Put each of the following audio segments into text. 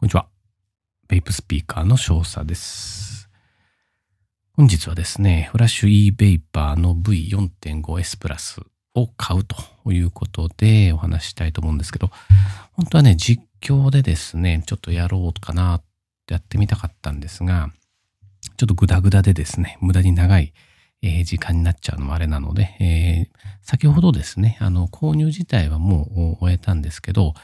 こんにちは。ベイプスピーカーの少佐です。本日はですね、フラッシュ e ベイパーの V4.5S プラスを買うということでお話したいと思うんですけど、本当はね、実況でですね、ちょっとやろうかなってやってみたかったんですが、ちょっとグダグダでですね、無駄に長い、え、時間になっちゃうのもあれなので、えー、先ほどですね、あの、購入自体はもう終えたんですけど、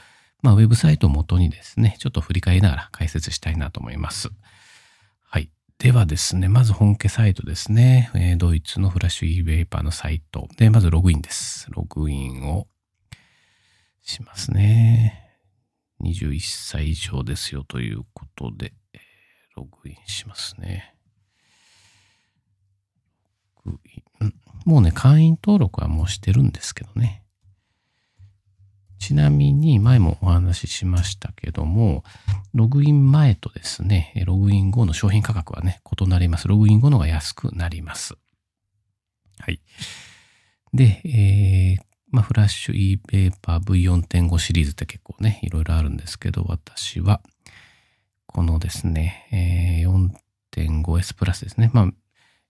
まあ、ウェブサイトを元にですね、ちょっと振り返りながら解説したいなと思います。はい。ではですね、まず本家サイトですね。えー、ドイツのフラッシュ e ベーパーのサイト。で、まずログインです。ログインをしますね。21歳以上ですよということで、ログインしますね。もうね、会員登録はもうしてるんですけどね。ちなみに前もお話ししましたけども、ログイン前とですね、ログイン後の商品価格はね、異なります。ログイン後のが安くなります。はい。で、えー、まあ、フラッシュ e ペーパー V4.5 シリーズって結構ね、いろいろあるんですけど、私は、このですね、えー、4.5S プラスですね。まあ、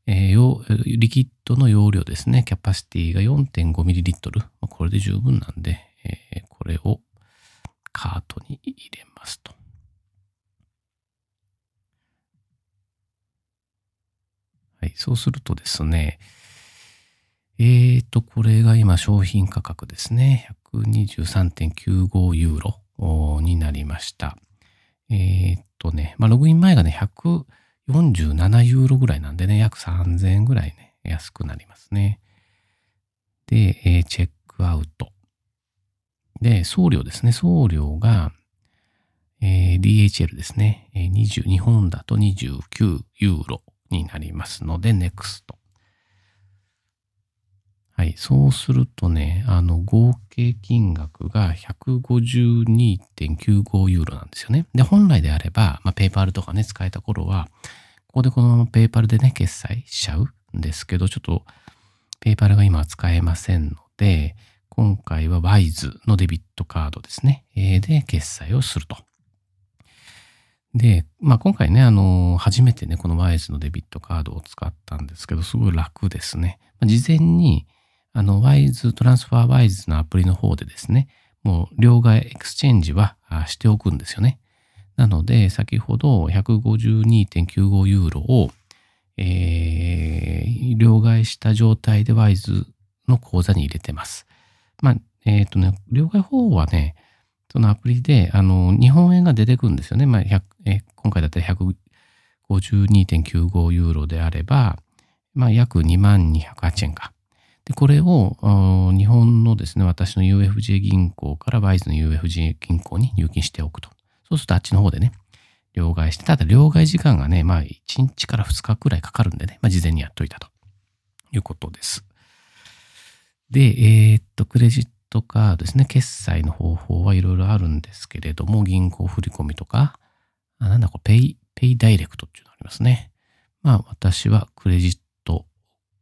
えー、リキッドの容量ですね。キャパシティが 4.5ml。これで十分なんで、れをカートに入れますと。はい、そうするとですね、えーと、これが今商品価格ですね。123.95ユーロになりました。えーとね、まあ、ログイン前がね、147ユーロぐらいなんでね、約3000円ぐらいね、安くなりますね。で、えー、チェックアウト。で、送料ですね。送料が、えー、DHL ですね。20、日本だと29ユーロになりますので、NEXT。はい。そうするとね、あの、合計金額が152.95ユーロなんですよね。で、本来であれば、まあ、ペーパルとかね、使えた頃は、ここでこのままペーパルでね、決済しちゃうんですけど、ちょっと、 PayPal が今使えませんので、今回は WISE のデビットカードですね。で、決済をすると。で、まあ今回ね、あの、初めてね、この WISE のデビットカードを使ったんですけど、すごい楽ですね。事前に、あの、WISE、 TransferWise のアプリの方でですね、もう両替 exchange はしておくんですよね。なので、先ほど152.95ユーロを、えー、両替した状態で WISE の口座に入れてます。まあ、えっ、ー、とね、両替方法はね、そのアプリで、あの、日本円が出てくるんですよね。まあ、えー、今回だったら152.95ユーロであれば、まあ、約2万208円か。で、これを、日本のですね、私の UFJ 銀行からバイズの UFJ 銀行に入金しておくと。そうするとあっちの方でね、両替して、ただ両替時間がね、まあ1日から2日くらいかかるんでね、まあ事前にやっといたということです。で、えー、っと、クレジットカードですね。決済の方法はいろいろあるんですけれども、銀行振込とか、あなんだこれ、 Pay、Paydirekt っていうのありますね。まあ、私はクレジット、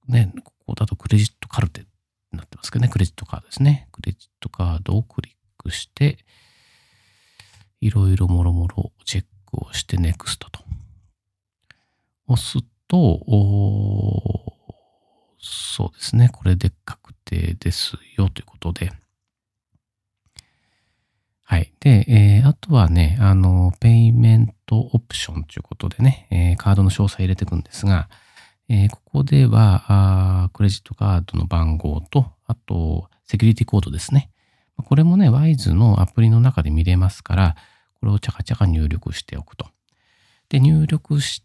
ね、ここだと Kreditkarte になってますけどね、クレジットカードですね。クレジットカードをクリックして、いろいろもろもろチェックをして NEXT と。押すと、そうですね。これで確定ですよということで。はい。で、えー、あとはね、あの、ペイメントオプションということでね、えー、カードの詳細入れていくんですが、えー、ここではあ、クレジットカードの番号と、あと、セキュリティコードですね。これもね、WISE のアプリの中で見れますから、これをチャカチャカ入力しておくと。で、入力し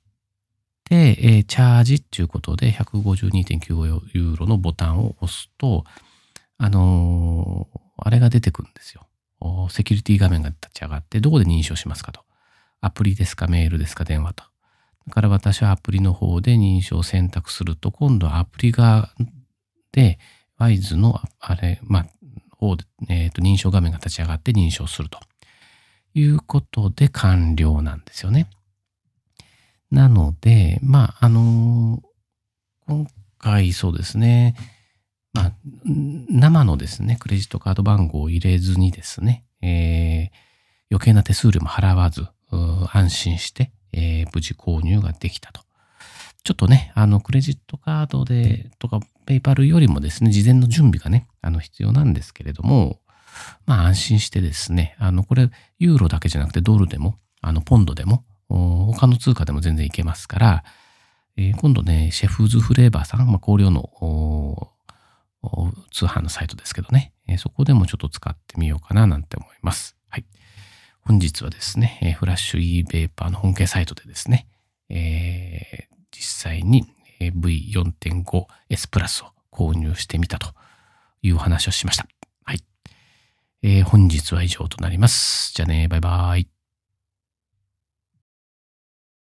で、えー、チャージっていうことで152.95ユーロのボタンを押すと、あのー、あれが出てくるんですよ。セキュリティ画面が立ち上がって、どこで認証しますかと。アプリですか、メールですか、電話と。だから私はアプリの方で認証を選択すると、今度はアプリ側で、ワイズの、あれ、まあ、方で、え、ー、と、認証画面が立ち上がって認証するということで完了なんですよね。なので、まあ、あの今回そうですね、まあ、生のですね、クレジットカード番号を入れずにですね、えー、余計な手数料も払わず、安心して、えー、無事購入ができたと。ちょっとね、あの、クレジットカードで、とか、ペイパルよりもですね、事前の準備がね、あの、必要なんですけれども、まあ、安心してですね、あの、これ、ユーロだけじゃなくて、ドルでも、あの、ポンドでも、他の通貨でも全然いけますから、えー、今度ね、シェフズフレーバーさん、まあ、香料の通販のサイトですけどね、えー、そこでもちょっと使ってみようかななんて思います。はい。本日はですね、えー、フラッシュ e ベーパーの本家サイトでですね、えー、実際に V4.5S プラスを購入してみたというお話をしました。はい。えー、本日は以上となります。じゃあね、バイバイ。